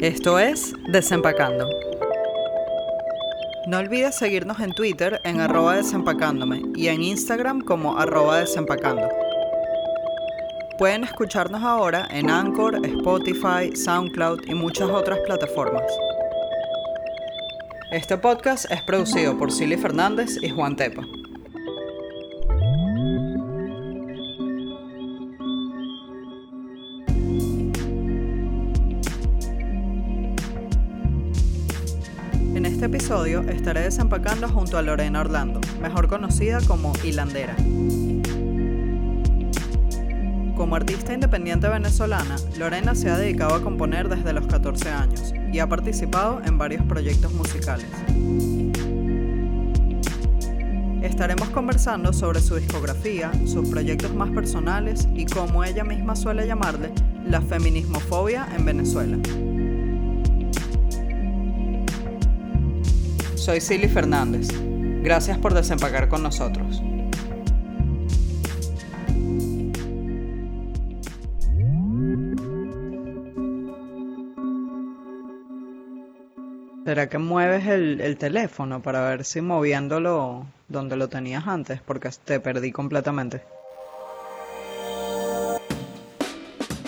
Esto es Desempacando. No olvides seguirnos en Twitter en arroba desempacándome y en Instagram como arroba desempacando. Pueden escucharnos ahora en Anchor, Spotify, SoundCloud y muchas otras plataformas. Este podcast es producido por Silly Fernández y Juan Tepa. Estaré desempacando junto a Lorena Orlando, mejor conocida como Hilandera. Como artista independiente venezolana, Lorena se ha dedicado a componer desde los 14 años y ha participado en varios proyectos musicales. Estaremos conversando sobre su discografía, sus proyectos más personales y cómo ella misma suele llamarle la feminismofobia en Venezuela. Soy Silly Fernández. Gracias por desempacar con nosotros. ¿Será que mueves el, el, teléfono para ver si moviéndolo donde lo tenías antes? Porque te perdí completamente.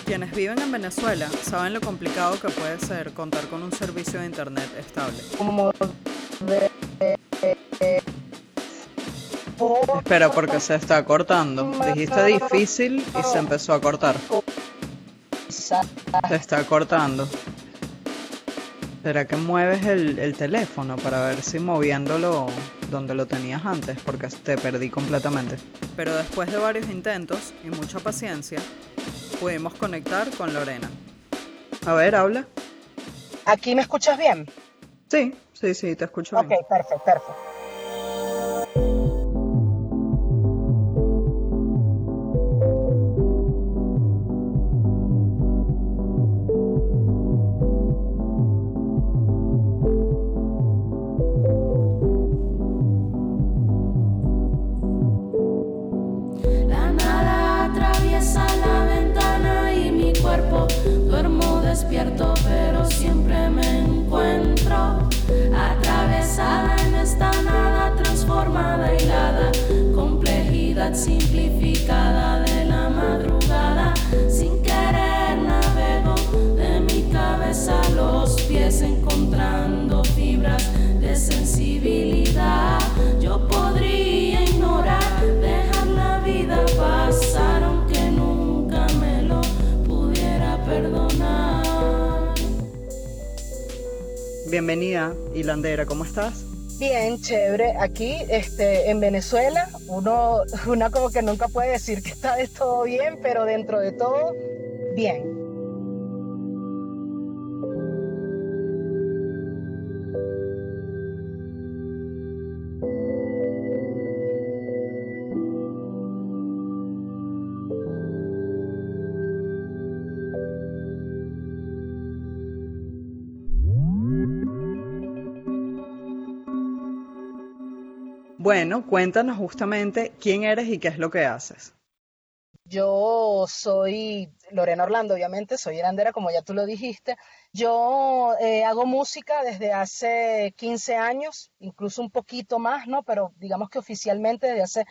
Quienes viven en Venezuela saben lo complicado que puede ser contar con un servicio de internet estable. Espera, porque se está cortando. Dijiste difícil y se empezó a cortar. Se está cortando. ¿Será que mueves el, el, teléfono para ver si moviéndolo donde lo tenías antes? Porque te perdí completamente. Pero después de varios intentos y mucha paciencia, pudimos conectar con Lorena. A ver, habla. ¿Aquí me escuchas bien? Sí, sí, sí, te escucho Ok, bien. perfecto, perfecto. Bienvenida, Hilandera, ¿cómo estás? Bien, chévere. Aquí, este, en Venezuela, uno, una como que nunca puede decir que está de todo bien, pero dentro de todo, bien. Bueno, cuéntanos justamente quién eres y qué es lo que haces. Yo soy Lorena Orlando, obviamente, soy hilandera, como ya tú lo dijiste. Yo eh, hago música desde hace 15 años, incluso un poquito más, ¿no? Pero digamos que oficialmente desde hace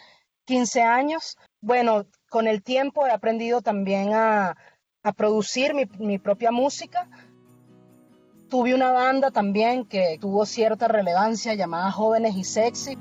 15 años. Bueno, con el tiempo he aprendido también a, a producir mi, mi propia música. Tuve una banda también que tuvo cierta relevancia llamada Jóvenes y Sexy.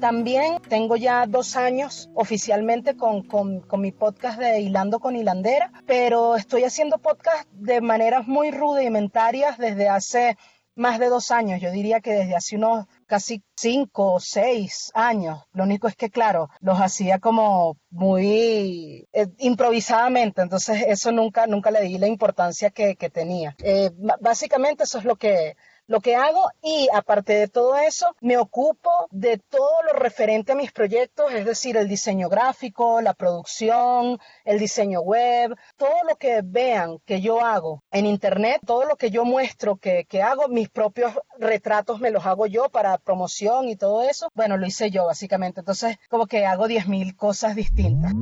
También tengo ya dos años oficialmente con, con, mi podcast de Hilando con Hilandera, pero estoy haciendo podcast de maneras muy rudimentarias desde hace más de dos años, yo diría que desde hace unos casi cinco o seis años. Lo único es que, claro, los hacía como muy eh, improvisadamente, entonces eso nunca, nunca le di la importancia que, que tenía. Eh, básicamente eso es lo que, lo que hago y aparte de todo eso, me ocupo de todo lo referente a mis proyectos, es decir, el diseño gráfico, la producción, el diseño web, todo lo que vean que yo hago en internet, todo lo que yo muestro que, que hago, mis propios retratos me los hago yo para promoción y todo eso, bueno, lo hice yo básicamente, entonces como que hago 10.000 cosas distintas.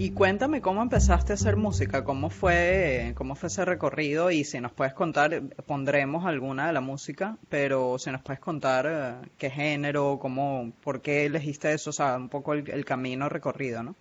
Y cuéntame cómo empezaste a hacer música, cómo fue, cómo fue ese recorrido y si nos puedes contar, pondremos alguna de la música, pero si nos puedes contar eh, qué género, cómo, por qué elegiste eso, o sea, un poco el, el camino recorrido, ¿no?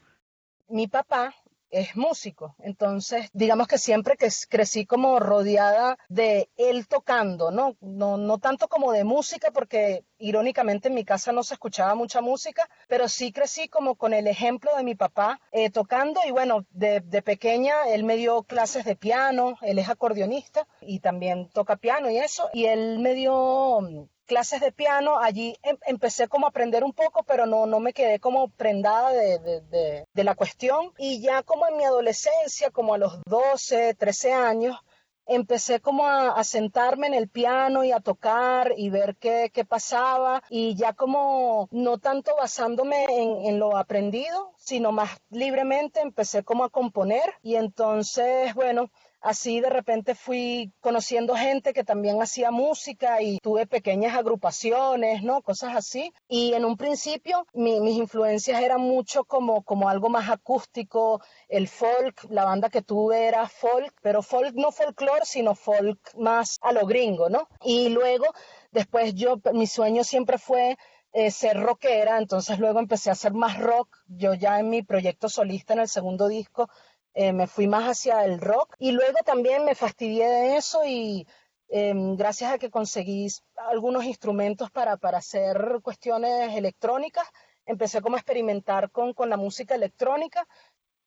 Mi papá es músico. Entonces, digamos que siempre que crecí como rodeada de él tocando, ¿no? No, no tanto como de música, porque irónicamente en mi casa no se escuchaba mucha música, pero sí crecí como con el ejemplo de mi papá eh, tocando y bueno, de, de pequeña él me dio clases de piano, él es acordeonista y también toca piano y eso, y él me dio clases de piano, allí em empecé como a aprender un poco, pero no, no me quedé como prendada de, de, la cuestión. Y ya como en mi adolescencia, como a los 12, 13 años, empecé como a, sentarme en el piano y a tocar y ver qué, qué, pasaba y ya como no tanto basándome en lo aprendido, sino más libremente empecé como a componer y entonces, bueno, Así de repente fui conociendo gente que también hacía música y tuve pequeñas agrupaciones, ¿no? Cosas así. Y en un principio mi, mis influencias eran mucho como, como algo más acústico, el folk, la banda que tuve era folk, pero folk no folklore, sino folk más a lo gringo, ¿no? Y luego, después yo, mi sueño siempre fue eh, ser rockera, entonces luego empecé a hacer más rock. Yo ya en mi proyecto solista en el segundo disco eh, me fui más hacia el rock y luego también me fastidié de eso y eh, gracias a que conseguí algunos instrumentos para, para hacer cuestiones electrónicas, empecé como a experimentar con, con la música electrónica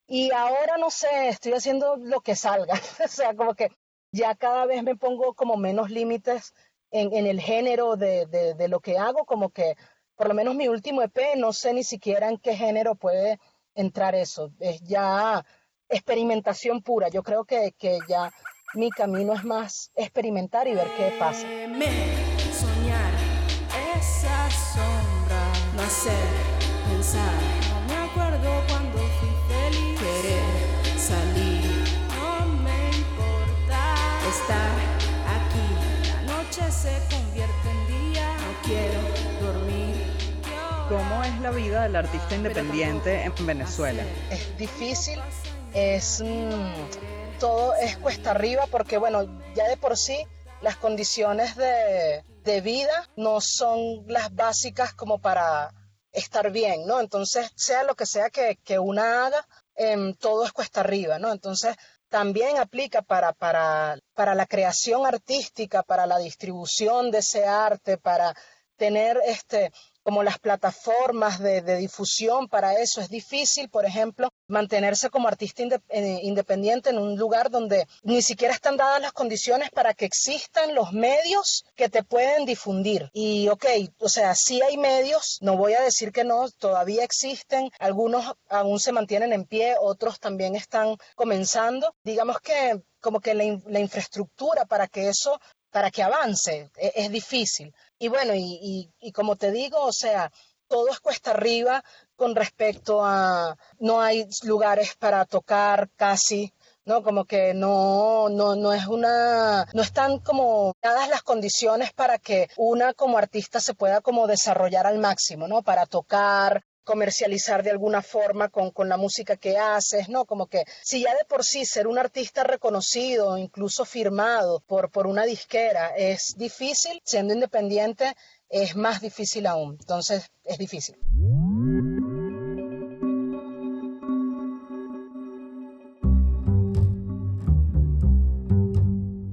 y ahora no sé, estoy haciendo lo que salga, o sea, como que ya cada vez me pongo como menos límites en, en el género de, de, de, lo que hago, como que por lo menos mi último EP, no sé ni siquiera en qué género puede entrar eso, es ya experimentación pura. Yo creo que, que ya mi camino es más experimentar y ver qué pasa. Soñar esa sombra, no hacer, pensar. No me acuerdo cuando fui feliz. Querer salir, no me importa estar aquí. La noche se convierte en día. No quiero dormir. ¿Cómo es la vida del artista independiente en Venezuela? Es difícil es mmm, todo es cuesta arriba porque bueno, ya de por sí las condiciones de, de vida no son las básicas como para estar bien, ¿no? Entonces, sea lo que sea que, que una haga, eh, todo es cuesta arriba, ¿no? Entonces, también aplica para, para, para la creación artística, para la distribución de ese arte, para tener este, como las plataformas de, difusión para eso. Es difícil, por ejemplo, mantenerse como artista eh, independiente en un lugar donde ni siquiera están dadas las condiciones para que existan los medios que te pueden difundir. Y ok, o sea, sí hay medios, no voy a decir que no, todavía existen, algunos aún se mantienen en pie, otros también están comenzando. Digamos que como que la, in la infraestructura para que eso para que avance, es, es difícil. Y bueno, y, y, como te digo, o sea, todo es cuesta arriba con respecto a, no hay lugares para tocar casi, ¿no? Como que no, no, no es una, no están como dadas las condiciones para que una como artista se pueda como desarrollar al máximo, ¿no? Para tocar, comercializar de alguna forma con, con, la música que haces, ¿no? Como que si ya de por sí ser un artista reconocido, incluso firmado por, por una disquera, es difícil, siendo independiente es más difícil aún. Entonces, es difícil.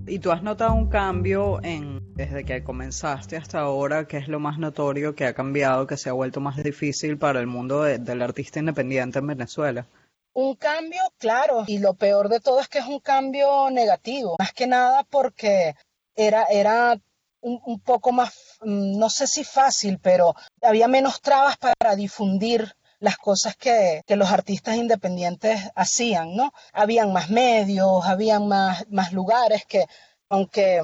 ¿Y tú has notado un cambio en desde que comenzaste hasta ahora? ¿Qué es lo más notorio que ha cambiado, que se ha vuelto más difícil para el mundo de, del artista independiente en Venezuela? Un cambio, claro, y lo peor de todo es que es un cambio negativo, más que nada porque era, era un, poco más, mm, no sé si fácil, pero había menos trabas para difundir las cosas que, que, los artistas independientes hacían, ¿no? Habían más medios, habían más, más lugares que aunque...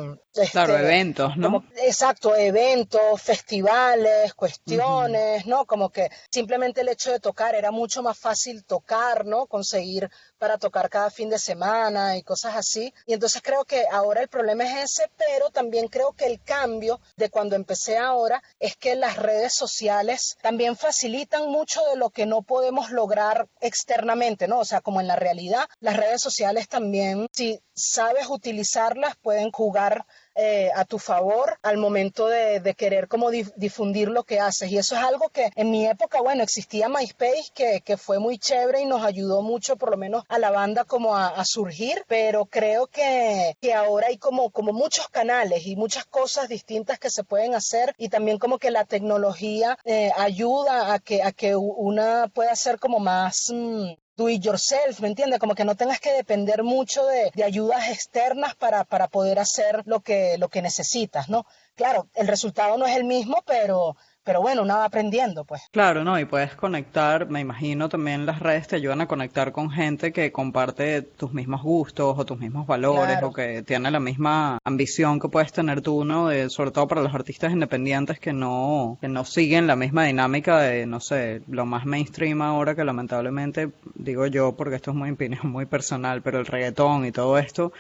claro, este, eventos, ¿no? exacto, eventos, festivales, cuestiones, ¿no? Como que simplemente el hecho de tocar era mucho más fácil tocar, ¿no? Conseguir para tocar cada fin de semana y cosas así. Y entonces creo que ahora el problema es ese, pero también creo que el cambio de cuando empecé ahora es que las redes sociales también facilitan mucho de lo que no podemos lograr externamente, ¿no? O sea, como en la realidad, las redes sociales también, si sabes utilizarlas, pueden jugar eh, a tu favor al momento de, querer como difundir lo que haces. Y eso es algo que en mi época, bueno, existía MySpace, que, que fue muy chévere y nos ayudó mucho, por lo menos a la banda como a, surgir, pero creo que, que, ahora hay como, como muchos canales y muchas cosas distintas que se pueden hacer y también como que la tecnología eh, ayuda a que, a que una pueda ser como más... Mm, do it yourself, ¿me entiendes? Como que no tengas que depender mucho de, de ayudas externas para, para, poder hacer lo que, lo que necesitas, ¿no? Claro, el resultado no es el mismo, pero, pero bueno, uno va aprendiendo, pues. Claro, ¿no? Y puedes conectar, me imagino también las redes te ayudan a conectar con gente que comparte tus mismos gustos o tus mismos valores o que tiene la misma ambición que puedes tener tú, ¿no? De, sobre todo para los artistas independientes que no, que no siguen la misma dinámica de, no sé, lo más mainstream ahora que lamentablemente, digo yo, porque esto es muy, muy personal, pero el reggaetón y todo esto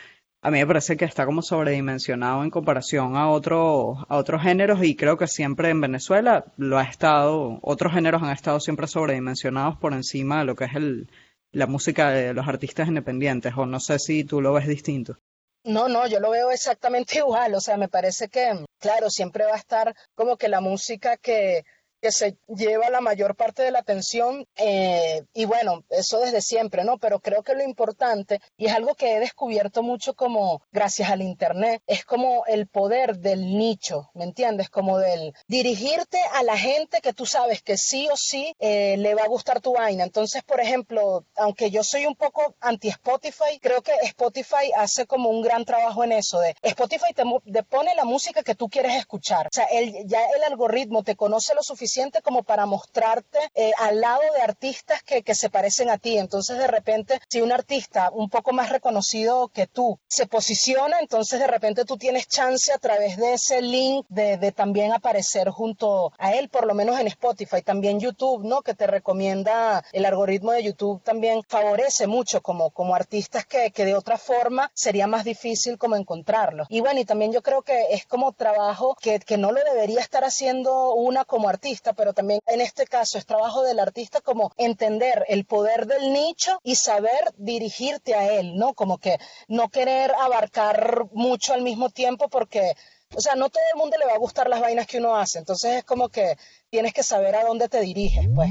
a mí me parece que está como sobredimensionado en comparación a, otro, a otros géneros y creo que siempre en Venezuela lo ha estado, otros géneros han estado siempre sobredimensionados por encima de lo que es el, la música de los artistas independientes o no sé si tú lo ves distinto. No, no, yo lo veo exactamente igual, o sea, me parece que, claro, siempre va a estar como que la música que que se lleva la mayor parte de la atención eh, y bueno, eso desde siempre, ¿no? Pero creo que lo importante, y es algo que he descubierto mucho como gracias al Internet, es como el poder del nicho, ¿me entiendes? Como del dirigirte a la gente que tú sabes que sí o sí eh, le va a gustar tu vaina. Entonces, por ejemplo, aunque yo soy un poco anti-Spotify, creo que Spotify hace como un gran trabajo en eso, de Spotify te, te pone la música que tú quieres escuchar. O sea, el, ya el algoritmo te conoce lo suficiente como para mostrarte eh, al lado de artistas que, que, se parecen a ti. Entonces, de repente, si un artista un poco más reconocido que tú se posiciona, entonces de repente tú tienes chance a través de ese link de, de también aparecer junto a él, por lo menos en Spotify. También YouTube, ¿no? Que te recomienda, el algoritmo de YouTube también favorece mucho como, como artistas que, que de otra forma sería más difícil como encontrarlos. Y bueno, y también yo creo que es como trabajo que, que no lo debería estar haciendo una como artista pero también en este caso es trabajo del artista como entender el poder del nicho y saber dirigirte a él, ¿no? Como que no querer abarcar mucho al mismo tiempo porque o sea, no todo el mundo le va a gustar las vainas que uno hace, entonces es como que tienes que saber a dónde te diriges, pues.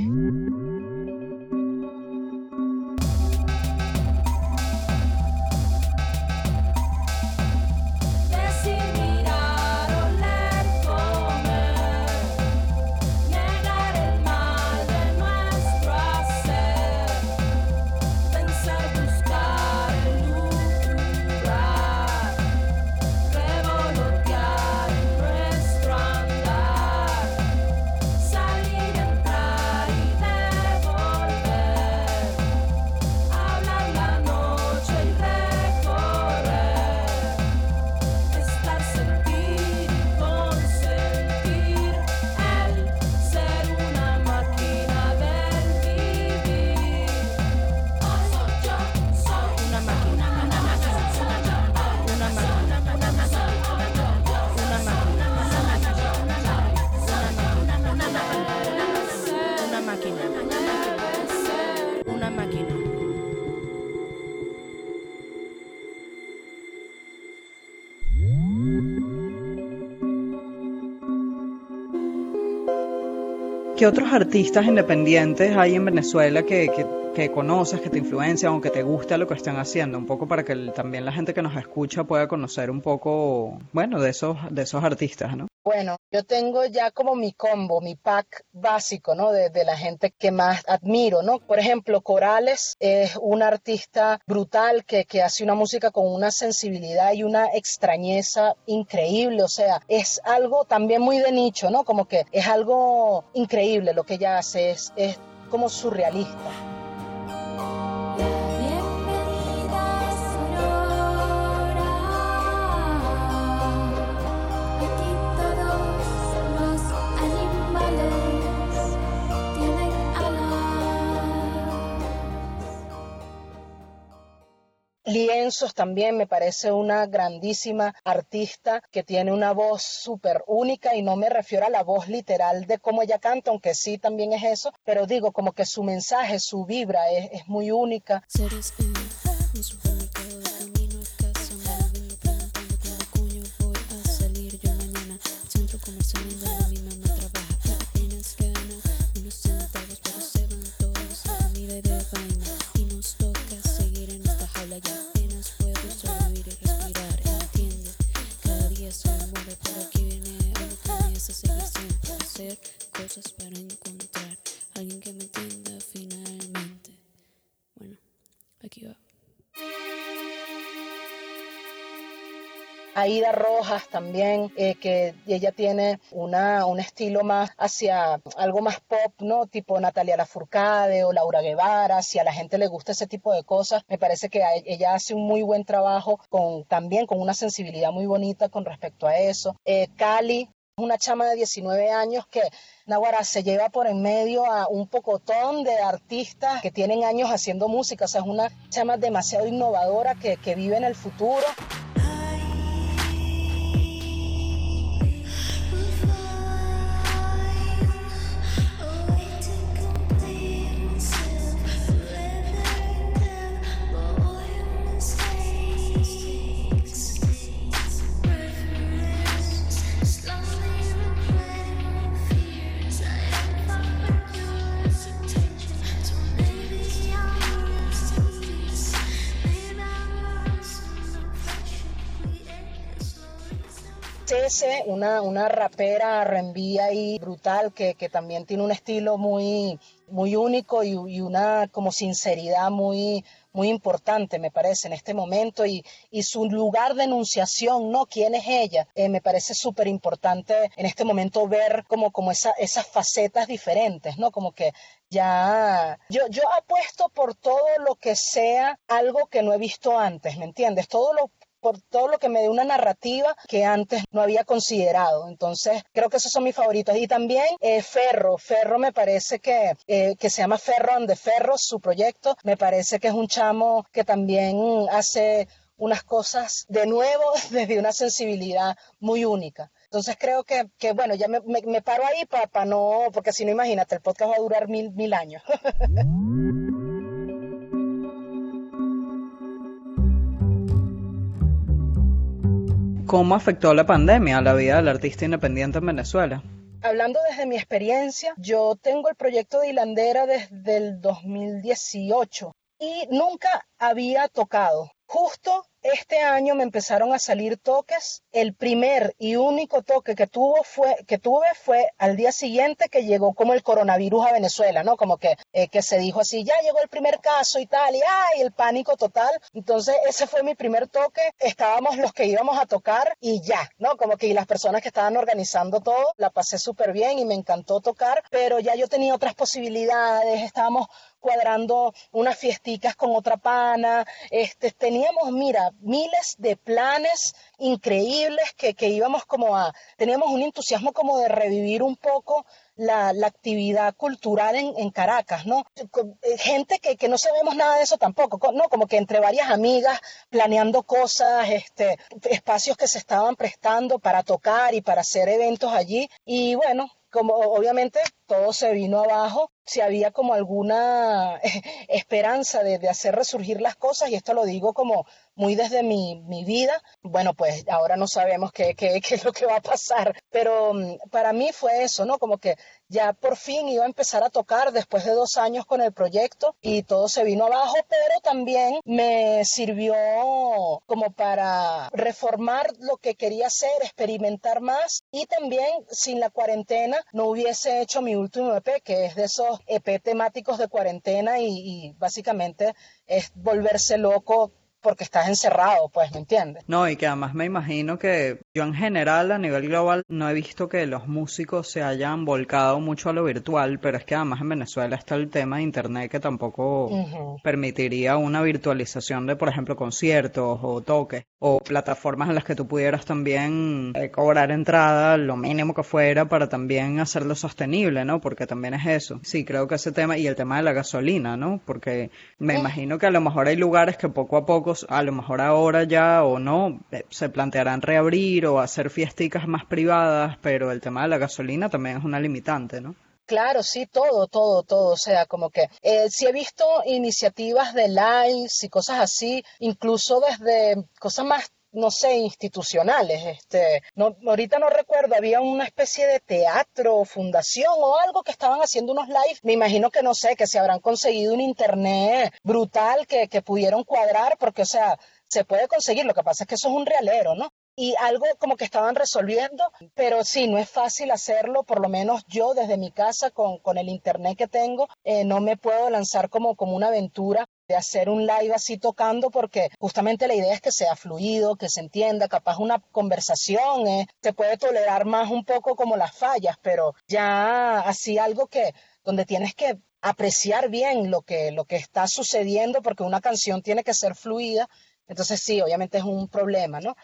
¿Qué otros artistas independientes hay en Venezuela que, que, conoces, que te influencian o que te gusta lo que están haciendo? Un poco para que también la gente que nos escucha pueda conocer un poco, bueno, de esos, de esos artistas, ¿no? Bueno, yo tengo ya como mi combo, mi pack básico, ¿no? De, la gente que más admiro, ¿no? Por ejemplo, Corales es un artista brutal que, que hace una música con una sensibilidad y una extrañeza increíble, o sea, es algo también muy de nicho, ¿no? Como que es algo increíble lo que ella hace, es, es como surrealista. thank you Lienzos también me parece una grandísima artista que tiene una voz súper única y no me refiero a la voz literal de cómo ella canta, aunque sí también es eso, pero digo como que su mensaje, su vibra es, muy única. Aida Rojas también, eh, que ella tiene una, un estilo más hacia algo más pop, ¿no? Tipo Natalia Lafourcade o Laura Guevara, si a la gente le gusta ese tipo de cosas, me parece que ella hace un muy buen trabajo con, también con una sensibilidad muy bonita con respecto a eso. Eh, Cali, una chama de 19 años que Nahuara se lleva por en medio a un pocotón de artistas que tienen años haciendo música, o sea, es una chama demasiado innovadora que, que vive en el futuro. Una, una rapera reenvía ahí brutal que, también tiene un estilo muy, muy único y, una como sinceridad muy, muy importante, me parece, en este momento y, su lugar de enunciación, ¿no? ¿Quién es ella? Eh, me parece súper importante en este momento ver como, como esa, esas facetas diferentes, ¿no? Como que ya, yo, yo apuesto por todo lo que sea algo que no he visto antes, ¿me entiendes? Todo lo por todo lo que me dé una narrativa que antes no había considerado. Entonces, creo que esos son mis favoritos. Y también eh, Ferro. Ferro me parece que, eh, que se llama Ferro the Ferro, su proyecto. Me parece que es un chamo que también hace unas cosas de nuevo desde una sensibilidad muy única. Entonces creo que, que bueno, ya me, me, paro ahí para no, porque si no, imagínate, el podcast va a durar mil, mil años. ¿Cómo afectó la pandemia a la vida del artista independiente en Venezuela? Hablando desde mi experiencia, yo tengo el proyecto de Hilandera desde el 2018 y nunca había tocado. Justo este año me empezaron a salir toques. El primer y único toque que, tuvo fue, que tuve fue al día siguiente que llegó como el coronavirus a Venezuela, ¿no? Como que, eh, que se dijo así, ya llegó el primer caso y tal, y ¡ay! El pánico total. Entonces, ese fue mi primer toque. Estábamos los que íbamos a tocar y ya, ¿no? Como que y las personas que estaban organizando todo, la pasé súper bien y me encantó tocar, pero ya yo tenía otras posibilidades, estábamos cuadrando unas fiesticas con otra pana, este, teníamos, mira, miles de planes increíbles que, íbamos como a, teníamos un entusiasmo como de revivir un poco la, actividad cultural en, Caracas, ¿no? Eh, gente que, que, no sabemos nada de eso tampoco, ¿no? Como que entre varias amigas planeando cosas, este, espacios que se estaban prestando para tocar y para hacer eventos allí. Y bueno, como obviamente todo se vino abajo si había como alguna esperanza de, de, hacer resurgir las cosas, y esto lo digo como muy desde mi, mi vida, bueno, pues ahora no sabemos qué, qué, qué, es lo que va a pasar, pero mm, para mí fue eso, ¿no? Como que ya por fin iba a empezar a tocar después de dos años con el proyecto y todo se vino abajo, pero también me sirvió como para reformar lo que quería hacer, experimentar más y también sin la cuarentena no hubiese hecho mi último EP, que es de esos EP temáticos de cuarentena y, y básicamente es volverse loco porque estás encerrado, pues, ¿me entiendes? No, y que además me imagino que yo en general a nivel global no he visto que los músicos se hayan volcado mucho a lo virtual, pero es que además en Venezuela está el tema de Internet que tampoco permitiría una virtualización de, por ejemplo, conciertos o toques o plataformas en las que tú pudieras también eh, cobrar entrada, lo mínimo que fuera, para también hacerlo sostenible, ¿no? Porque también es eso. Sí, creo que ese tema y el tema de la gasolina, ¿no? Porque me imagino que a lo mejor hay lugares que poco a poco a lo mejor ahora ya o no, eh, se plantearán reabrir o hacer fiesticas más privadas, pero el tema de la gasolina también es una limitante, ¿no? Claro, sí, todo, todo, todo. O sea, como que eh, sí he visto iniciativas de lives y cosas así, incluso desde cosas más no sé, institucionales. Este, no, ahorita no recuerdo, había una especie de teatro, fundación o algo que estaban haciendo unos live. Me imagino que no sé, que se habrán conseguido un internet brutal que, que pudieron cuadrar, porque, o sea, se puede conseguir. Lo que pasa es que eso es un realero, ¿no? Y algo como que estaban resolviendo, pero sí, no es fácil hacerlo, por lo menos yo desde mi casa con, con el internet que tengo, eh, no me puedo lanzar como, como una aventura de hacer un live así tocando porque justamente la idea es que sea fluido, que se entienda, capaz una conversación, eh, se puede tolerar más un poco como las fallas, pero ya así algo que donde tienes que apreciar bien lo que, lo que está sucediendo porque una canción tiene que ser fluida, entonces sí, obviamente es un problema, ¿no?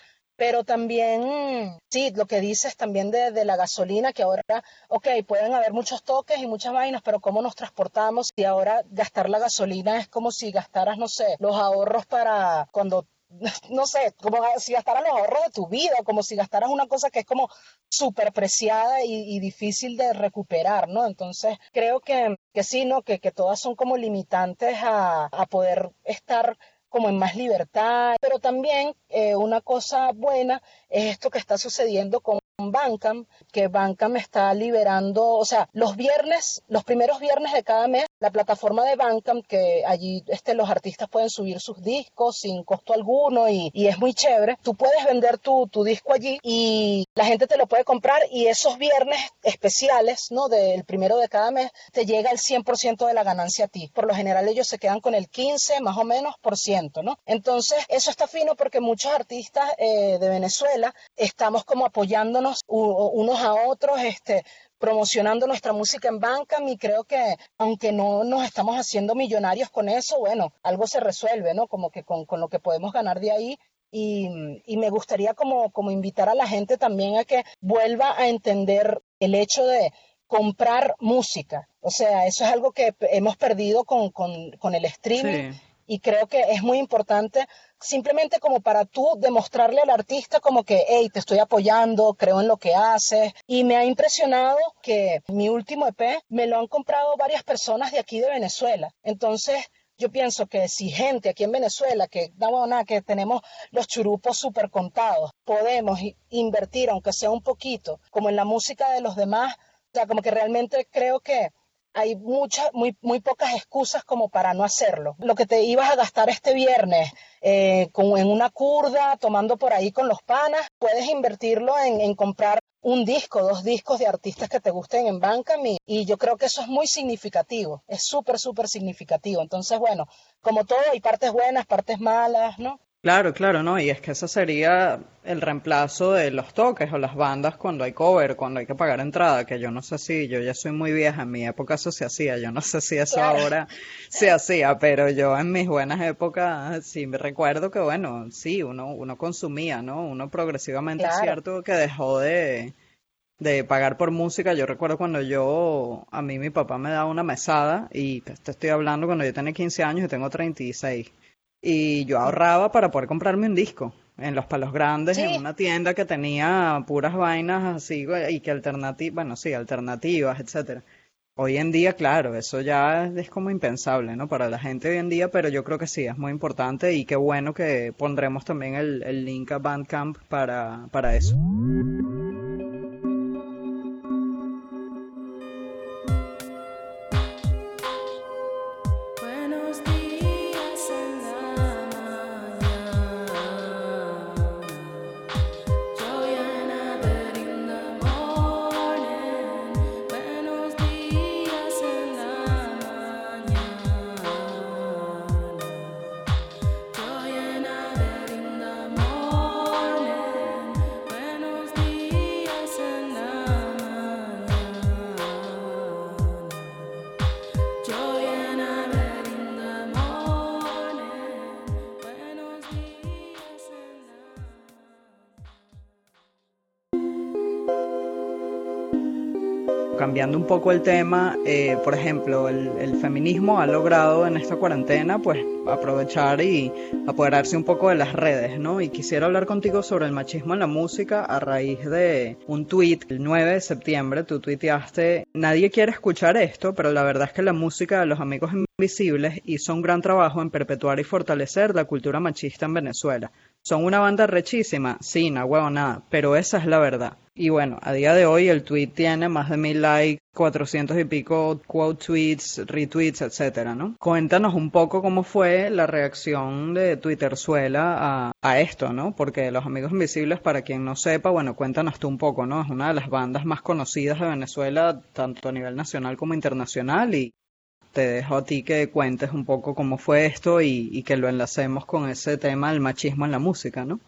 Pero también, sí, lo que dices también de, la gasolina, que ahora, ok, pueden haber muchos toques y muchas vainas, pero ¿cómo nos transportamos? Y ahora gastar la gasolina es como si gastaras, no sé, los ahorros para cuando no sé, como si gastaras los ahorros de tu vida, como si gastaras una cosa que es como súper preciada y, y, difícil de recuperar, ¿no? Entonces, creo que, que sí, ¿no? Que, que todas son como limitantes a, a poder estar como en más libertad, pero también eh, una cosa buena es esto que está sucediendo con Bancam, que Bancam está liberando, o sea, los viernes, los primeros viernes de cada mes, la plataforma de Bancam, que allí este, los artistas pueden subir sus discos sin costo alguno y, y es muy chévere, tú puedes vender tu, tu, disco allí y la gente te lo puede comprar y esos viernes especiales, ¿no? Del primero de cada mes, te llega el 100% de la ganancia a ti. Por lo general ellos se quedan con el 15 más o menos por ciento, ¿no? Entonces, eso está fino porque muchos artistas eh, de Venezuela estamos como apoyándonos unos a otros, este, promocionando nuestra música en Bandcamp y creo que aunque no nos estamos haciendo millonarios con eso, bueno, algo se resuelve, ¿no? Como que con, con lo que podemos ganar de ahí y, y, me gustaría como, como invitar a la gente también a que vuelva a entender el hecho de comprar música. O sea, eso es algo que hemos perdido con, con, con el streaming. Y creo que es muy importante simplemente como para tú demostrarle al artista como que, hey, te estoy apoyando, creo en lo que haces. Y me ha impresionado que mi último EP me lo han comprado varias personas de aquí de Venezuela. Entonces, yo pienso que si gente aquí en Venezuela, que, nada, que tenemos los churupos súper contados, podemos invertir, aunque sea un poquito, como en la música de los demás, o sea, como que realmente creo que hay muchas, muy, muy pocas excusas como para no hacerlo. Lo que te ibas a gastar este viernes eh, como en una curda, tomando por ahí con los panas, puedes invertirlo en, en comprar un disco, dos discos de artistas que te gusten en Bandcamp y, y yo creo que eso es muy significativo, es súper, súper significativo. Entonces, bueno, como todo, hay partes buenas, partes malas, ¿no? Claro, claro, no, y es que eso sería el reemplazo de los toques o las bandas cuando hay cover, cuando hay que pagar entrada, que yo no sé si, yo ya soy muy vieja, en mi época eso se hacía, yo no sé si eso claro. ahora se hacía, pero yo en mis buenas épocas sí me recuerdo que bueno, sí, uno, uno consumía, ¿no? Uno progresivamente claro. es cierto que dejó de, de pagar por música. Yo recuerdo cuando yo, a mí mi papá me daba una mesada y te estoy hablando cuando yo tenía 15 años y tengo 36 y yo ahorraba para poder comprarme un disco en los palos grandes sí. en una tienda que tenía puras vainas así y que alternativas, bueno, sí, alternativas, etcétera. Hoy en día, claro, eso ya es como impensable, ¿no? Para la gente hoy en día, pero yo creo que sí, es muy importante y qué bueno que pondremos también el, el link a Bandcamp para, para eso. Cambiando un poco el tema, eh, por ejemplo, el, feminismo ha logrado en esta cuarentena pues aprovechar y apoderarse un poco de las redes, ¿no? Y quisiera hablar contigo sobre el machismo en la música a raíz de un tweet el 9 de septiembre, tú tuiteaste, nadie quiere escuchar esto, pero la verdad es que la música de los amigos invisibles hizo un gran trabajo en perpetuar y fortalecer la cultura machista en Venezuela. Son una banda rechísima, sí, no huevo nada, pero esa es la verdad. Y bueno, a día de hoy el tweet tiene más de mil likes, 400 y pico quote tweets, retweets, etcétera, ¿no? Cuéntanos un poco cómo fue la reacción de Twitterzuela a, a esto, ¿no? Porque Los Amigos Invisibles, para quien no sepa, bueno, cuéntanos tú un poco, ¿no? Es una de las bandas más conocidas de Venezuela, tanto a nivel nacional como internacional, y te dejo a ti que cuentes un poco cómo fue esto y, que lo enlacemos con ese tema del machismo en la música, ¿no?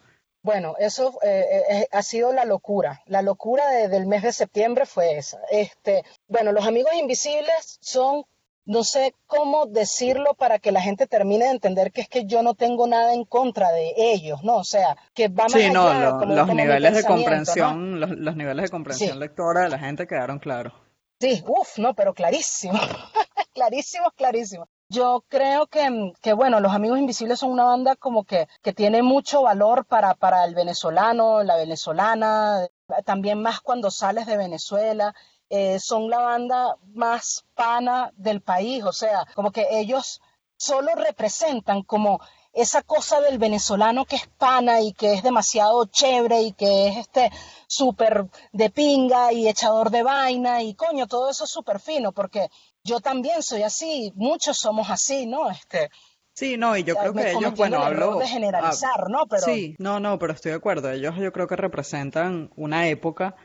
Bueno, eso eh, eh, eh, ha sido la locura. La locura del mes de septiembre fue esa. Este, bueno, los amigos invisibles son, no sé cómo decirlo para que la gente termine de entender que es que yo no tengo nada en contra de ellos, ¿no? O sea, que va más sí, no, los, niveles de comprensión, los, niveles de comprensión lectora de la gente quedaron claros. Sí, uff, no, pero clarísimo, clarísimo, clarísimo. Yo creo que, que, bueno, Los Amigos Invisibles son una banda como que, que tiene mucho valor para, para el venezolano, la venezolana, también más cuando sales de Venezuela. Eh, son la banda más pana del país, o sea, como que ellos solo representan como esa cosa del venezolano que es pana y que es demasiado chévere y que es este súper de pinga y echador de vaina y coño, todo eso es súper fino porque yo también soy así, muchos somos así, ¿no? Este, Sí, no, y yo creo que ellos, bueno, hablo... de generalizar, ¿no? Pero... Sí, no, no, pero estoy de acuerdo. Ellos yo creo que representan una época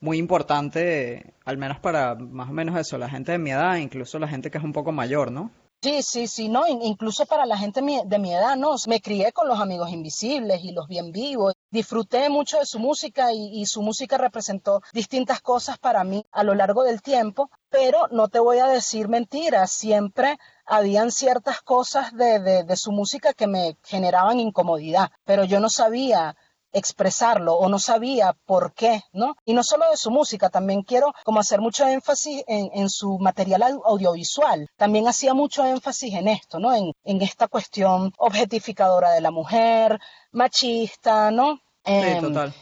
muy importante, al menos para más o menos eso, la gente de mi edad, incluso la gente que es un poco mayor, ¿no? Sí, sí, sí, no, incluso para la gente de mi edad, no, me crié con los amigos invisibles y los bien vivos, disfruté mucho de su música y, su música representó distintas cosas para mí a lo largo del tiempo, pero no te voy a decir mentiras, siempre habían ciertas cosas de, de su música que me generaban incomodidad, pero yo no sabía expresarlo o no sabía por qué, ¿no? Y no solo de su música, también quiero como hacer mucho énfasis en, su material audiovisual. También hacía mucho énfasis en esto, ¿no? En, esta cuestión objetificadora de la mujer, machista, ¿no? sí, em, total.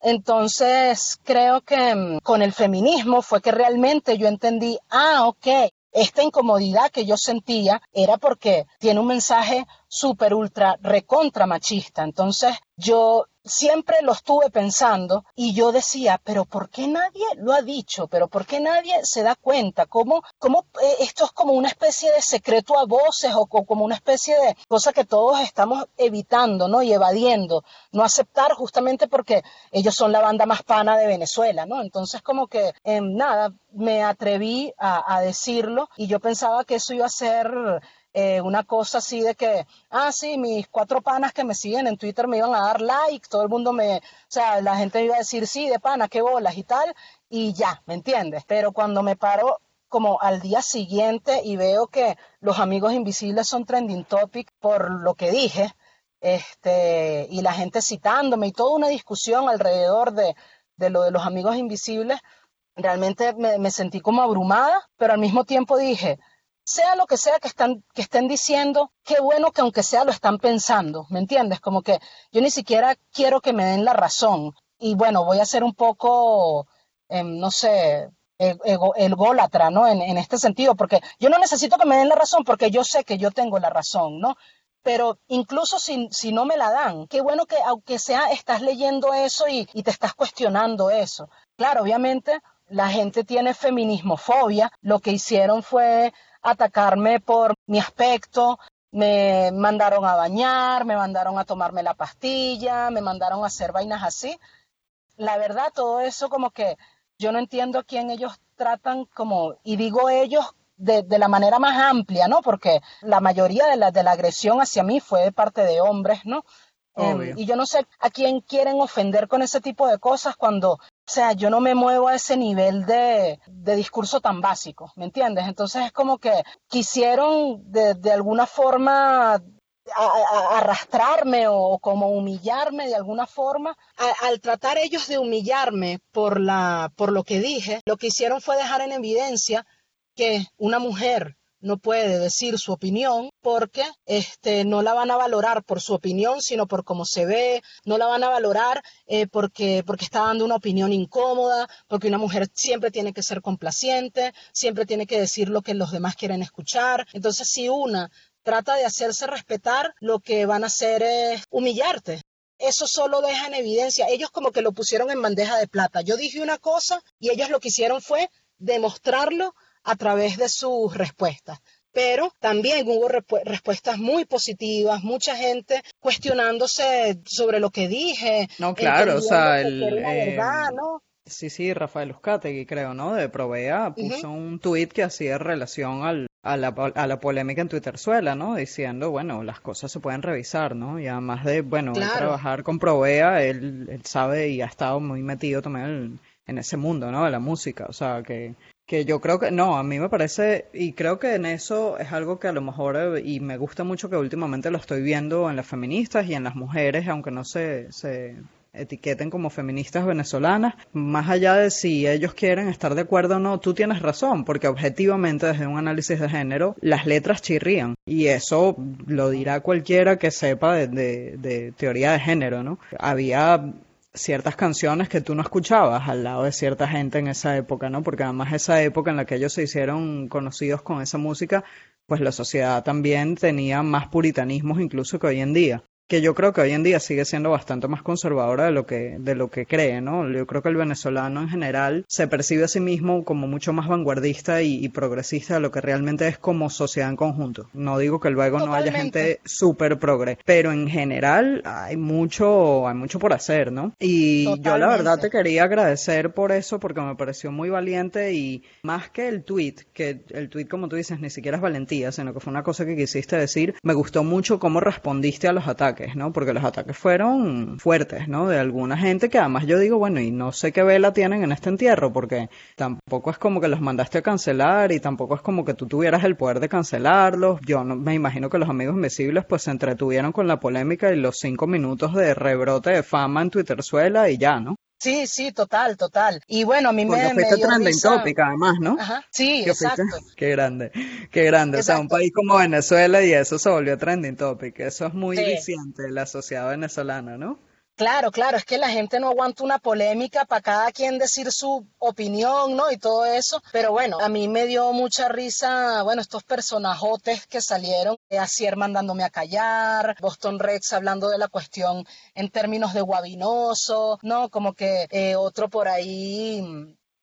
entonces, creo que mm, con el feminismo fue que realmente yo entendí, ah, ok, esta incomodidad que yo sentía era porque tiene un mensaje súper ultra recontra machista. Entonces yo siempre lo estuve pensando y yo decía, pero ¿por qué nadie lo ha dicho? ¿Pero por qué nadie se da cuenta? ¿Cómo, cómo eh, esto es como una especie de secreto a voces o como una especie de cosa que todos estamos evitando, ¿no? Y evadiendo, no aceptar justamente porque ellos son la banda más pana de Venezuela, ¿no? Entonces como que, em, nada, me atreví a, a decirlo y yo pensaba que eso iba a ser eh, una cosa así de que, ah, sí, mis cuatro panas que me siguen en Twitter me iban a dar like, todo el mundo me, o sea, la gente iba a decir, sí, de pana, qué bolas y tal, y ya, ¿me entiendes? Pero cuando me paro como al día siguiente y veo que los amigos invisibles son trending topic por lo que dije, este, y la gente citándome y toda una discusión alrededor de, de lo de los amigos invisibles, realmente me, me sentí como abrumada, pero al mismo tiempo dije, sea lo que sea que, están, que estén diciendo, qué bueno que aunque sea lo están pensando, ¿me entiendes? Como que yo ni siquiera quiero que me den la razón. Y bueno, voy a ser un poco, em, no sé, ególatra, ¿no? En, en este sentido, porque yo no necesito que me den la razón, porque yo sé que yo tengo la razón, ¿no? pero incluso si, si, no me la dan, qué bueno que aunque sea estás leyendo eso y, y, te estás cuestionando eso. Claro, obviamente la gente tiene feminismofobia, lo que hicieron fue atacarme por mi aspecto, me mandaron a bañar, me mandaron a tomarme la pastilla, me mandaron a hacer vainas así. La verdad, todo eso como que yo no entiendo a quién ellos tratan como, y digo ellos de, la manera más amplia, ¿no? Porque la mayoría de la, de la agresión hacia mí fue de parte de hombres, ¿no? Em, y yo no sé a quién quieren ofender con ese tipo de cosas cuando, o sea, yo no me muevo a ese nivel de, de discurso tan básico, ¿me entiendes? Entonces es como que quisieron de, de alguna forma arrastrarme o como humillarme de alguna forma. al tratar ellos de humillarme por, la, por lo que dije, lo que hicieron fue dejar en evidencia que una mujer no puede decir su opinión porque este, no la van a valorar por su opinión, sino por cómo se ve, no la van a valorar eh, porque, porque está dando una opinión incómoda, porque una mujer siempre tiene que ser complaciente, siempre tiene que decir lo que los demás quieren escuchar. Entonces, si una trata de hacerse respetar, lo que van a hacer es humillarte. Eso solo deja en evidencia, ellos como que lo pusieron en bandeja de plata. Yo dije una cosa y ellos lo que hicieron fue demostrarlo a través de sus respuestas. Pero también hubo respuestas muy positivas, mucha gente cuestionándose sobre lo que dije. No, claro, o sea, el, verdad, ¿no? Sí, sí, Rafael Uzcategui, creo, ¿no? De Provea puso un tuit que hacía relación al, a, la, a la polémica en Twitterzuela, ¿no? Diciendo, bueno, las cosas se pueden revisar, ¿no? Y además de, bueno, trabajar con Provea, él, él, sabe y ha estado muy metido también en, en ese mundo, ¿no? De la música, o sea, que que yo creo que, no, a mí me parece, y creo que en eso es algo que a lo mejor, y me gusta mucho que últimamente lo estoy viendo en las feministas y en las mujeres, aunque no se, se etiqueten como feministas venezolanas, más allá de si ellos quieren estar de acuerdo o no, tú tienes razón, porque objetivamente desde un análisis de género, las letras chirrían, y eso lo dirá cualquiera que sepa de, de, de teoría de género, ¿no? Había ciertas canciones que tú no escuchabas al lado de cierta gente en esa época, ¿no? Porque además esa época en la que ellos se hicieron conocidos con esa música, pues la sociedad también tenía más puritanismos incluso que hoy en día que yo creo que hoy en día sigue siendo bastante más conservadora de lo que de lo que cree, ¿no? Yo creo que el venezolano en general se percibe a sí mismo como mucho más vanguardista y, progresista de lo que realmente es como sociedad en conjunto. No digo que luego no haya gente súper progre, pero en general hay mucho hay mucho por hacer, ¿no? Y yo la verdad te quería agradecer por eso porque me pareció muy valiente y más que el tweet, que el tweet como tú dices ni siquiera es valentía, sino que fue una cosa que quisiste decir, me gustó mucho cómo respondiste a los ataques ¿no? Porque los ataques fueron fuertes, ¿no? De alguna gente que además yo digo, bueno, y no sé qué vela tienen en este entierro, porque tampoco es como que los mandaste a cancelar y tampoco es como que tú tuvieras el poder de cancelarlos. Yo no, me imagino que los amigos invisibles pues se entretuvieron con la polémica y los cinco minutos de rebrote de fama en Twitterzuela y ya, ¿no? Sí, sí, total, total. Y bueno, a mí Porque me. Fuiste trending topic, además, ¿no? Ajá, sí, exacto. Qué grande, qué grande. O sea, un país como Venezuela y eso se volvió trending topic. Eso es muy sí. la sociedad venezolana, ¿no? Claro, claro, es que la gente no aguanta una polémica para cada quien decir su opinión, ¿no? Y todo eso. Pero bueno, a mí me dio mucha risa, bueno, estos personajotes que salieron, eh, Acier mandándome a callar, Boston Rex hablando de la cuestión en términos de guabinoso, ¿no? Como que eh, otro por ahí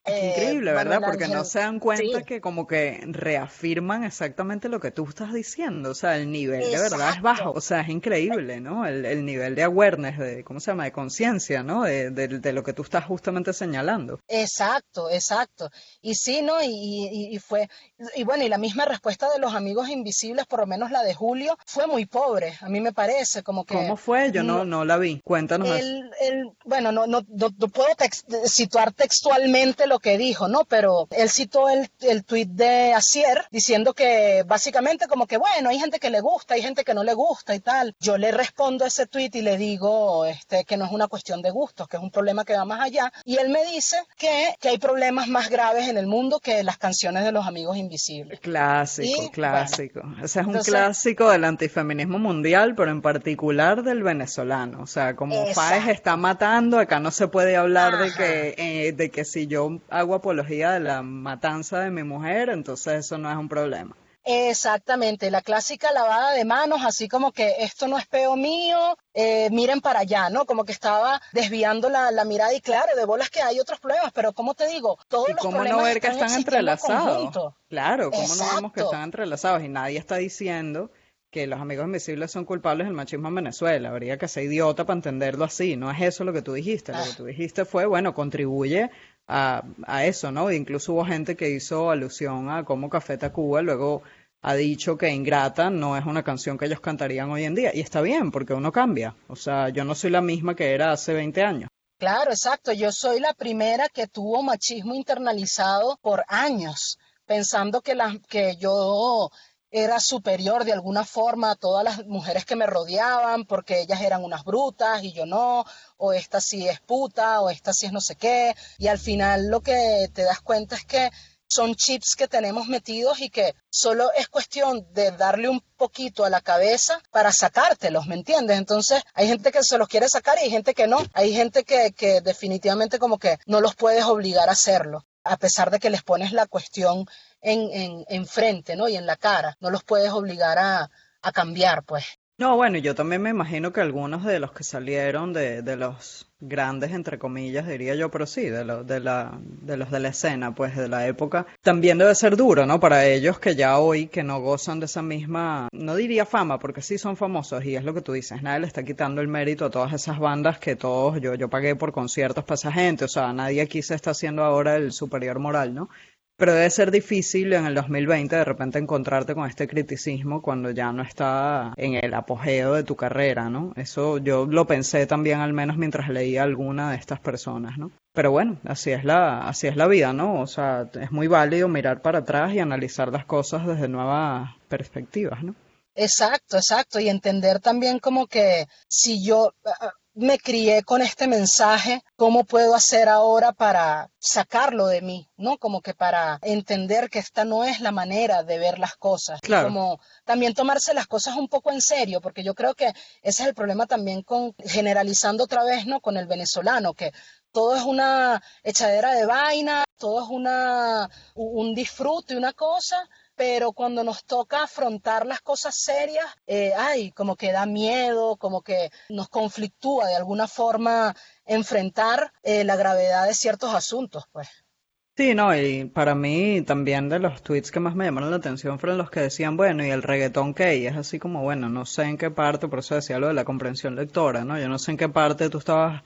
es eh, increíble, ¿verdad? Porque no se dan cuenta que como que reafirman exactamente lo que tú estás diciendo. O sea, el nivel de verdad es bajo. O sea, es increíble, ¿no? El, el nivel de awareness, de, ¿cómo se llama? De conciencia, ¿no? De, de, de, lo que tú estás justamente señalando. Exacto, exacto. Y sí, ¿no? Y, y, y, fue, y bueno, y la misma respuesta de los amigos invisibles, por lo menos la de Julio, fue muy pobre, a mí me parece, como que... ¿Cómo fue? Yo no, no la vi. Cuéntanos. El, el, bueno, no, no, no, no puedo text situar textualmente lo que dijo, ¿no? Pero él citó el, el tuit de Asier diciendo que básicamente como que, bueno, hay gente que le gusta, hay gente que no le gusta y tal. Yo le respondo a ese tuit y le digo este, que no es una cuestión de gustos, que es un problema que va más allá. Y él me dice que, que hay problemas más graves en el mundo que las canciones de los amigos invisibles. Clásico, clásico. Bueno, o sea, es un entonces, clásico del antifeminismo mundial, pero en particular del venezolano. O sea, como Faes está matando, acá no se puede hablar de que, eh, de que si yo hago apología de la matanza de mi mujer, entonces eso no es un problema. Exactamente, la clásica lavada de manos, así como que esto no es peo mío, eh, miren para allá, ¿no? Como que estaba desviando la, mirada y claro, de bolas que hay otros problemas, pero como te digo, todos ¿Y los cómo problemas no ver que están entrelazados? Claro, ¿cómo no vemos que están entrelazados? Y nadie está diciendo que los amigos invisibles son culpables del machismo en Venezuela. Habría que ser idiota para entenderlo así. No es eso lo que tú dijiste. Lo que Ah. tú dijiste fue, bueno, contribuye a, a eso, ¿no? Incluso hubo gente que hizo alusión a cómo Café Tacuba luego ha dicho que Ingrata no es una canción que ellos cantarían hoy en día. Y está bien, porque uno cambia. O sea, yo no soy la misma que era hace 20 años. Claro, exacto. Yo soy la primera que tuvo machismo internalizado por años, pensando que, las que yo era superior de alguna forma a todas las mujeres que me rodeaban, porque ellas eran unas brutas y yo no, o esta sí es puta, o esta sí es no sé qué. Y al final lo que te das cuenta es que son chips que tenemos metidos y que solo es cuestión de darle un poquito a la cabeza para sacártelos, ¿me entiendes? Entonces hay gente que se los quiere sacar y hay gente que no. Hay gente que, que definitivamente como que no los puedes obligar a hacerlo, a pesar de que les pones la cuestión en, en, enfrente, ¿no? Y en la cara. No los puedes obligar a, a cambiar, pues. No, bueno, yo también me imagino que algunos de los que salieron de, de los grandes, entre comillas, diría yo, pero sí, de, los de, la, de los de la escena, pues de la época, también debe ser duro, ¿no? Para ellos que ya hoy, que no gozan de esa misma, no diría fama, porque sí son famosos, y es lo que tú dices, nadie le está quitando el mérito a todas esas bandas que todos, yo, yo pagué por conciertos para esa gente, o sea, nadie aquí se está haciendo ahora el superior moral, ¿no? Pero debe ser difícil en el 2020 de repente encontrarte con este criticismo cuando ya no está en el apogeo de tu carrera, ¿no? Eso yo lo pensé también al menos mientras leía alguna de estas personas, ¿no? Pero bueno, así es la, así es la vida, ¿no? O sea, es muy válido mirar para atrás y analizar las cosas desde nuevas perspectivas, ¿no? Exacto, exacto. Y entender también como que si yo me crié con este mensaje, ¿cómo puedo hacer ahora para sacarlo de mí? ¿No? Como que para entender que esta no es la manera de ver las cosas. Claro. Como también tomarse las cosas un poco en serio, porque yo creo que ese es el problema también con generalizando otra vez, ¿no? Con el venezolano, que todo es una echadera de vaina, todo es una, un disfrute, una cosa, pero cuando nos toca afrontar las cosas serias, eh, ay, como que da miedo, como que nos conflictúa de alguna forma enfrentar eh, la gravedad de ciertos asuntos, pues. Sí, no, y para mí también de los tweets que más me llamaron la atención fueron los que decían, bueno, ¿y el reggaetón qué? Y es así como, bueno, no sé en qué parte, por eso decía lo de la comprensión lectora, ¿no? Yo no sé en qué parte tú estabas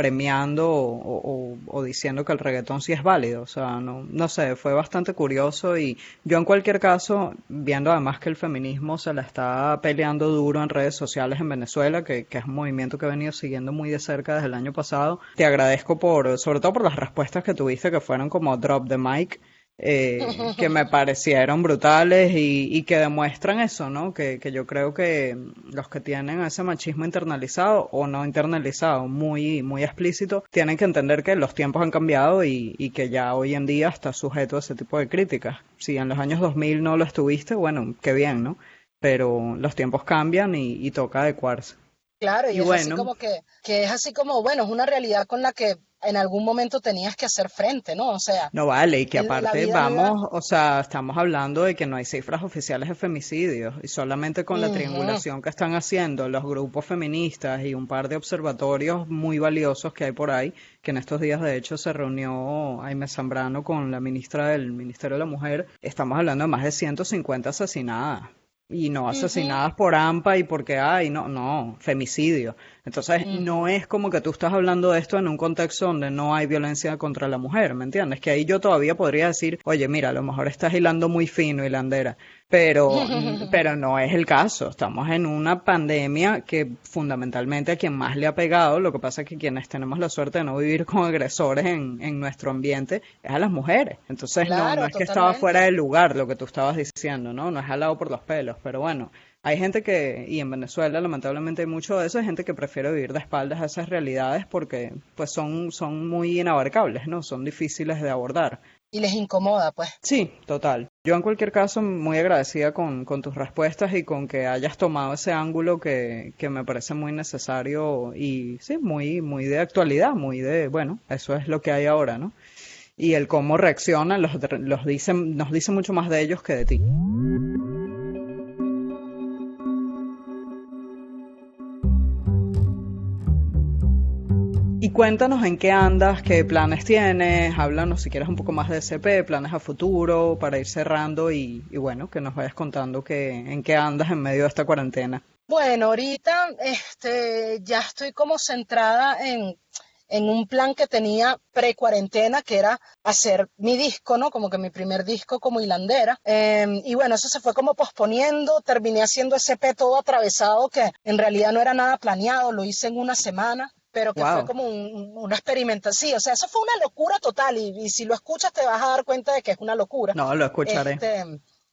premiando o, diciendo que el reggaetón sí es válido, o sea, no, no sé, fue bastante curioso y yo en cualquier caso, viendo además que el feminismo se la está peleando duro en redes sociales en Venezuela, que, que es un movimiento que he venido siguiendo muy de cerca desde el año pasado, te agradezco por, sobre todo por las respuestas que tuviste que fueron como drop the mic, eh, que me parecieron brutales y, y que demuestran eso, ¿no? Que, que yo creo que los que tienen ese machismo internalizado o no internalizado muy, muy explícito, tienen que entender que los tiempos han cambiado y, y que ya hoy en día está sujeto a ese tipo de críticas. Si en los años 2000 no lo estuviste, bueno, qué bien, ¿no? Pero los tiempos cambian y, y toca adecuarse. Claro, y, Y es así como que, que es así como, bueno, es una realidad con la que en algún momento tenías que hacer frente, ¿no? O sea, No vale, y que aparte vamos, o sea, estamos hablando de que no hay cifras oficiales de femicidios y solamente con la triangulación que están haciendo los grupos feministas y un par de observatorios muy valiosos que hay por ahí, que en estos días de hecho se reunió Aime Zambrano con la ministra del Ministerio de la Mujer, estamos hablando de más de 150 asesinadas. Y no asesinadas por AMPA y porque hay, no, no, femicidio. Entonces, no es como que tú estás hablando de esto en un contexto donde no hay violencia contra la mujer, ¿me entiendes? Que ahí yo todavía podría decir, oye, mira, a lo mejor estás hilando muy fino, hilandera, pero, pero no es el caso. Estamos en una pandemia que fundamentalmente a quien más le ha pegado, lo que pasa es que quienes tenemos la suerte de no vivir con agresores en, en nuestro ambiente, es a las mujeres. Entonces, no, Claro, no es que estaba fuera de lugar lo que tú estabas diciendo, ¿no? No es jalado por los pelos, pero bueno. Hay gente que, y en Venezuela lamentablemente hay mucho de eso, hay gente que prefiere vivir de espaldas a esas realidades porque pues son, son muy inabarcables, ¿no? Son difíciles de abordar. Y les incomoda, pues. Sí, total. Yo en cualquier caso muy agradecida con, con tus respuestas y con que hayas tomado ese ángulo que, que me parece muy necesario y sí, muy, muy de actualidad, muy de, bueno, eso es lo que hay ahora, ¿no? y el cómo reaccionan los, los dicen, nos dice mucho más de ellos que de ti. Cuéntanos en qué andas, qué planes tienes, háblanos si quieres un poco más de SP, planes a futuro, para ir cerrando y, bueno, que nos vayas contando que, en qué andas en medio de esta cuarentena. Bueno, ahorita este, ya estoy como centrada en, un plan que tenía pre-cuarentena, que era hacer mi disco, ¿no? Como que mi primer disco como hilandera. Em, y bueno, eso se fue como posponiendo, terminé haciendo SP todo atravesado, que en realidad no era nada planeado, lo hice en una semana pero que fue como una experimentación. Sí, o sea, eso fue una locura total y, si lo escuchas te vas a dar cuenta de que es una locura. No, lo escucharé. Este,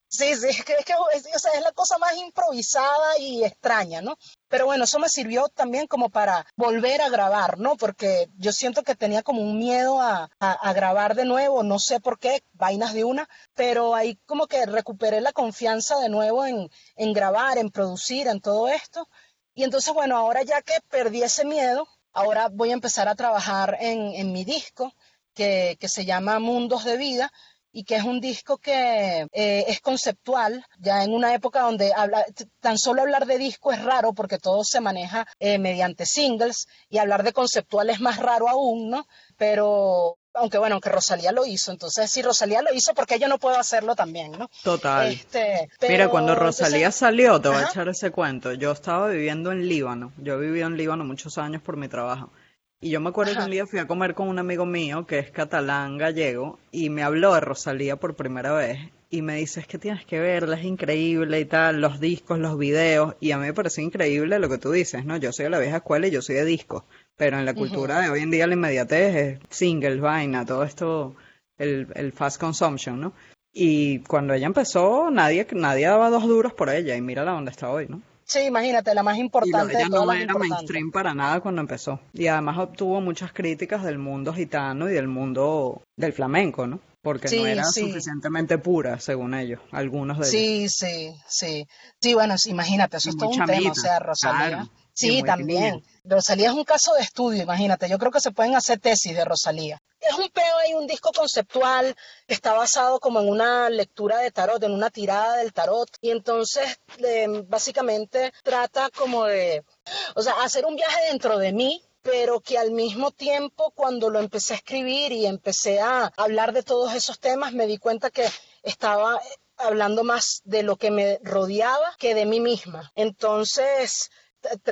sí, sí, es que, es, o sea, es la cosa más improvisada y extraña, ¿no? Pero bueno, eso me sirvió también como para volver a grabar, ¿no? Porque yo siento que tenía como un miedo a, a grabar de nuevo, no sé por qué, vainas de una, pero ahí como que recuperé la confianza de nuevo en, en grabar, en producir, en todo esto. Y entonces, bueno, ahora ya que perdí ese miedo, ahora voy a empezar a trabajar en, mi disco que, se llama Mundos de Vida y que es un disco que eh, es conceptual, ya en una época donde tan solo hablar de disco es raro porque todo se maneja eh, mediante singles y hablar de conceptual es más raro aún, ¿no? Pero aunque bueno, aunque Rosalía lo hizo, entonces si Rosalía lo hizo, porque yo no puedo hacerlo también, ¿no? Total. Este, Mira, cuando Rosalía salió, te voy a echar ese cuento, yo estaba viviendo en Líbano, yo he vivido en Líbano muchos años por mi trabajo, y yo me acuerdo que un día fui a comer con un amigo mío que es catalán gallego, y me habló de Rosalía por primera vez, y me dice, es que tienes que verla, es increíble y tal, los discos, los videos, y a mí me parece increíble lo que tú dices, ¿no? Yo soy de la vieja escuela y yo soy de discos pero en la cultura de hoy en día la inmediatez es singles, vaina, todo esto, el, el fast consumption, ¿no? Y cuando ella empezó, nadie, nadie daba dos duros por ella y mírala dónde está hoy, ¿no? Sí, imagínate, la más importante. Y ella no era mainstream para nada cuando empezó. Y además obtuvo muchas críticas del mundo gitano y del mundo del flamenco, ¿no? Porque no era suficientemente pura, según ellos, algunos de ellos. Sí, sí, sí. Sí, bueno, imagínate, eso es todo un tema, o sea, Rosalía. Sí, también. Rosalía es un caso de estudio, imagínate. Yo creo que se pueden hacer tesis de Rosalía. Es un peo hay un disco conceptual que está basado como en una lectura de tarot, en una tirada del tarot. Y entonces, básicamente, trata como de, o sea, hacer un viaje dentro de mí, pero que al mismo tiempo cuando lo empecé a escribir y empecé a hablar de todos esos temas, me di cuenta que estaba hablando más de lo que me rodeaba que de mí misma. Entonces,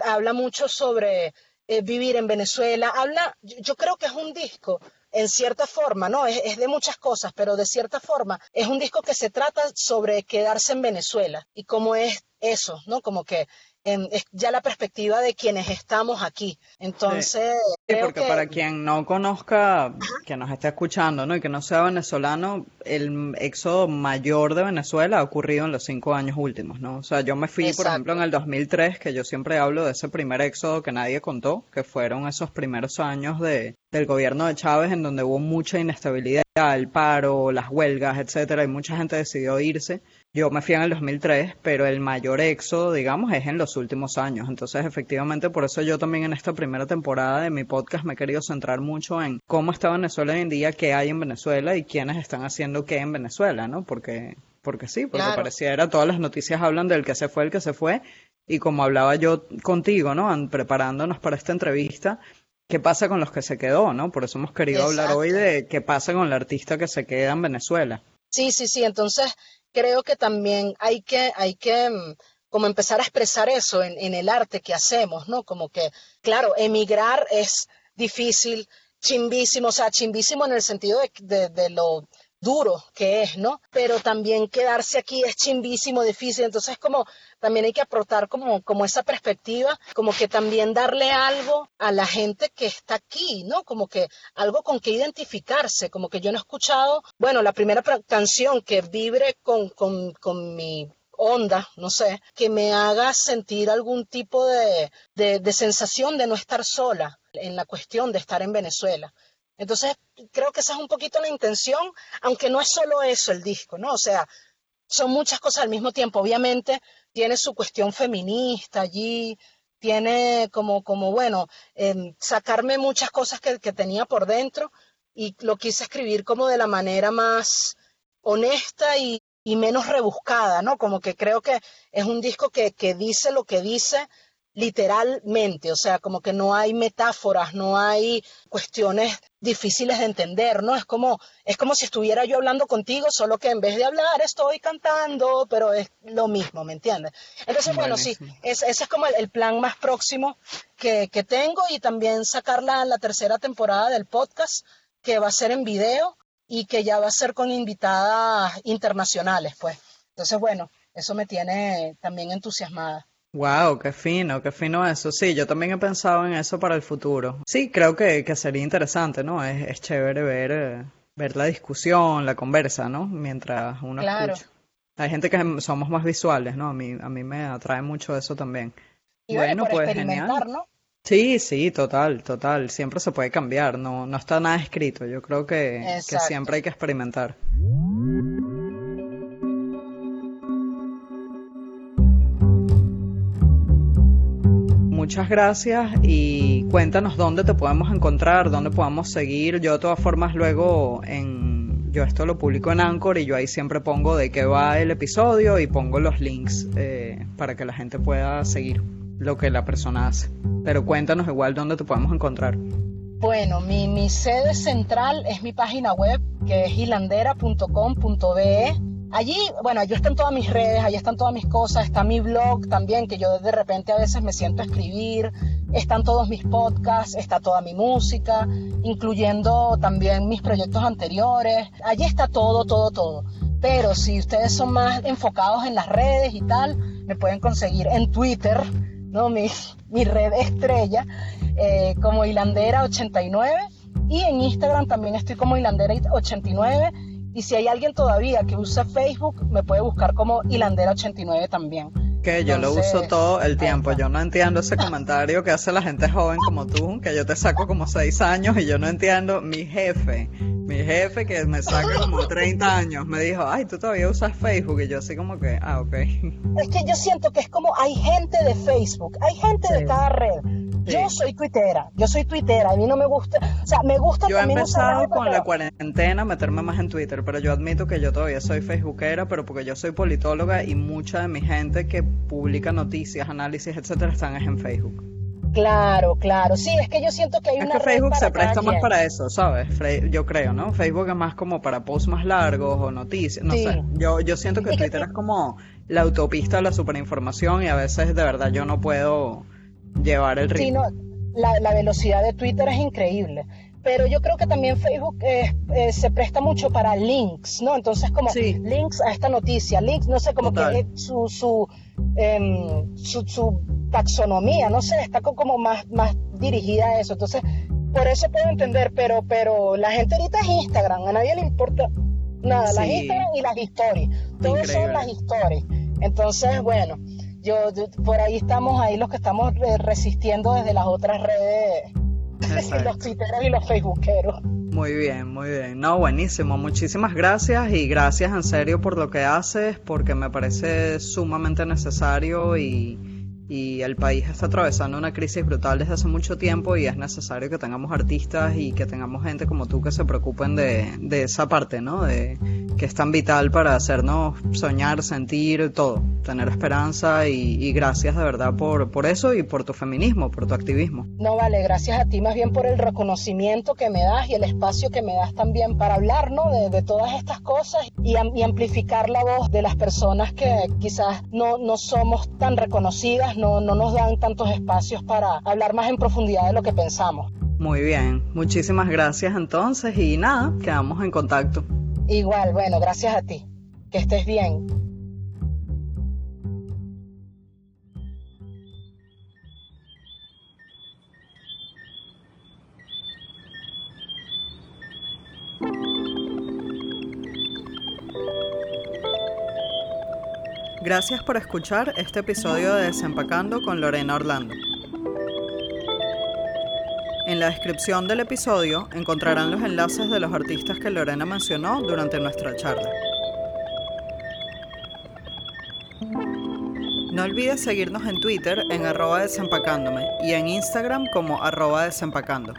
habla mucho sobre eh, vivir en Venezuela, habla, yo creo que es un disco en cierta forma, ¿no? Es, es, de muchas cosas, pero de cierta forma es un disco que se trata sobre quedarse en Venezuela y cómo es eso, ¿no? Como que es ya la perspectiva de quienes estamos aquí. Entonces, sí. porque para quien no conozca, que nos esté escuchando, ¿no? Y que no sea venezolano, el éxodo mayor de Venezuela ha ocurrido en los cinco años últimos, ¿no? O sea, yo me fui, por ejemplo, en el 2003, que yo siempre hablo de ese primer éxodo que nadie contó, que fueron esos primeros años de, del gobierno de Chávez en donde hubo mucha inestabilidad, el paro, las huelgas, etcétera, y mucha gente decidió irse. Yo me fui en el 2003, pero el mayor éxodo, digamos, es en los últimos años. Entonces, efectivamente, por eso yo también en esta primera temporada de mi podcast me he querido centrar mucho en cómo está Venezuela hoy en día, qué hay en Venezuela y quiénes están haciendo qué en Venezuela, ¿no? Porque, porque sí, porque pareciera todas las noticias hablan del que se fue, el que se fue. Y como hablaba yo contigo, ¿no? Preparándonos para esta entrevista, qué pasa con los que se quedó, ¿no? Por eso hemos querido hablar hoy de qué pasa con el artista que se queda en Venezuela. Sí, sí, sí. Entonces, creo que también hay que, hay que mm, como empezar a expresar eso en, el arte que hacemos, ¿no? Como que, claro, emigrar es difícil, chimbísimo, o sea, chimbísimo en el sentido de lo duro que es, ¿no? Pero también quedarse aquí es chimbísimo, difícil, entonces como también hay que aportar como, como esa perspectiva, como que también darle algo a la gente que está aquí, ¿no? Como que algo con que identificarse, como que yo no he escuchado, bueno, la primera canción que vibre con, con, con mi onda, no sé, que me haga sentir algún tipo de, de, de sensación de no estar sola en la cuestión de estar en Venezuela. Entonces, creo que esa es un poquito la intención, aunque no es solo eso el disco, ¿no? O sea, son muchas cosas al mismo tiempo. Obviamente tiene su cuestión feminista allí, tiene como, como bueno, em, sacarme muchas cosas que, tenía por dentro, y lo quise escribir como de la manera más honesta y, y menos rebuscada, ¿no? Como que creo que es un disco que, que dice lo que dice literalmente, o sea, como que no hay metáforas, no hay cuestiones difíciles de entender, ¿no? Es como, es como si estuviera yo hablando contigo, solo que en vez de hablar estoy cantando, pero es lo mismo, ¿me entiendes? Entonces, bueno, sí, ese es como el, plan más próximo que, que, tengo y también sacar la, la tercera temporada del podcast, que va a ser en video y que ya va a ser con invitadas internacionales, pues. Entonces, bueno, eso me tiene también entusiasmada. Wow, qué fino, qué fino eso. Sí, yo también he pensado en eso para el futuro. Sí, creo que, que sería interesante, ¿no? Es, es chévere ver, eh, ver la discusión, la conversa, ¿no? Mientras uno claro. escucha. Hay gente que somos más visuales, ¿no? A mí, a mí me atrae mucho eso también. Y bueno, pues genial. ¿no? Sí, sí, total, total. Siempre se puede cambiar, no, no está nada escrito. Yo creo que, que siempre hay que experimentar. Muchas gracias y cuéntanos dónde te podemos encontrar, dónde podemos seguir. Yo de todas formas luego en yo esto lo publico en Anchor y yo ahí siempre pongo de qué va el episodio y pongo los links eh, para que la gente pueda seguir lo que la persona hace. Pero cuéntanos igual dónde te podemos encontrar. Bueno, mi, mi sede central es mi página web que es hilandera.com.be Allí, bueno, allí están todas mis redes, allí están todas mis cosas, está mi blog también, que yo de repente a veces me siento a escribir, están todos mis podcasts, está toda mi música, incluyendo también mis proyectos anteriores. Allí está todo, todo, todo. Pero si ustedes son más enfocados en las redes y tal, me pueden conseguir en Twitter, ¿no? Mi, mi red estrella, eh, como Hilandera89. Y en Instagram también estoy como Hilandera89 y si hay alguien todavía que usa Facebook, me puede buscar como Hilandera89 también. Que yo lo uso todo el tiempo. Yo no entiendo ese comentario que hace la gente joven como tú, que yo te saco como seis años y yo no entiendo. Mi jefe, mi jefe que me saca como 30 años, me dijo, ay, tú todavía usas Facebook. Y yo así como que, ah, ok. Es que yo siento que es como hay gente de Facebook, hay gente de cada red. Yo soy tuitera, yo soy tuitera, a mí no me gusta, o sea, me gusta yo he empezado con la cuarentena a meterme más en Twitter, pero yo admito que yo todavía soy facebookera, pero porque yo soy politóloga y mucha de mi gente que publica noticias, análisis, etcétera, están en Facebook. Claro, claro. Sí, es que yo siento que hay es una. que Facebook se presta más para eso, ¿sabes? Yo creo, ¿no? Facebook es más como para posts más largos o noticias, no sé. Yo, yo siento que Twitter es como la autopista de la superinformación y a veces de verdad yo no puedo llevar el ritmo. Sí, la, la, velocidad de Twitter es increíble. Pero yo creo que también Facebook eh, eh, se presta mucho para links, ¿no? Entonces, como links a esta noticia, links, no sé, como que su, su, em, su, su, taxonomía, no sé, está como más, más dirigida a eso. Entonces, por eso puedo entender, pero, pero la gente ahorita es Instagram, a nadie le importa nada, las Instagram y las stories. Todos son las stories. Entonces, bueno, yo, por ahí estamos ahí los que estamos eh, resistiendo desde las otras redes, los twitteros y los facebookeros. Muy bien, muy bien. No, buenísimo. Muchísimas gracias y gracias en serio por lo que haces, porque me parece sumamente necesario y, y el país está atravesando una crisis brutal desde hace mucho tiempo y es necesario que tengamos artistas y que tengamos gente como tú que se preocupen de, esa parte, ¿no? De, que es tan vital para hacernos soñar, sentir todo, tener esperanza y, gracias de verdad por, por eso y por tu feminismo, por tu activismo. No vale, gracias a ti más bien por el reconocimiento que me das y el espacio que me das también para hablar ¿no? de, todas estas cosas y, y, amplificar la voz de las personas que quizás no, no somos tan reconocidas, no, no nos dan tantos espacios para hablar más en profundidad de lo que pensamos. Muy bien, muchísimas gracias entonces y nada, quedamos en contacto. Igual, bueno, gracias a ti. Que estés bien. Gracias por escuchar este episodio de Desempacando con Lorena Orlando. En la descripción del episodio encontrarán los enlaces de los artistas que Lorena mencionó durante nuestra charla. No olvides seguirnos en Twitter en arroba desempacándome y en Instagram como arroba desempacando.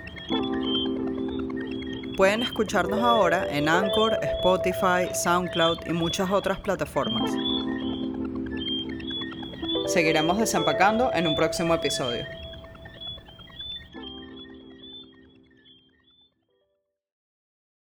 Pueden escucharnos ahora en Anchor, Spotify, SoundCloud y muchas otras plataformas. Seguiremos desempacando en un próximo episodio.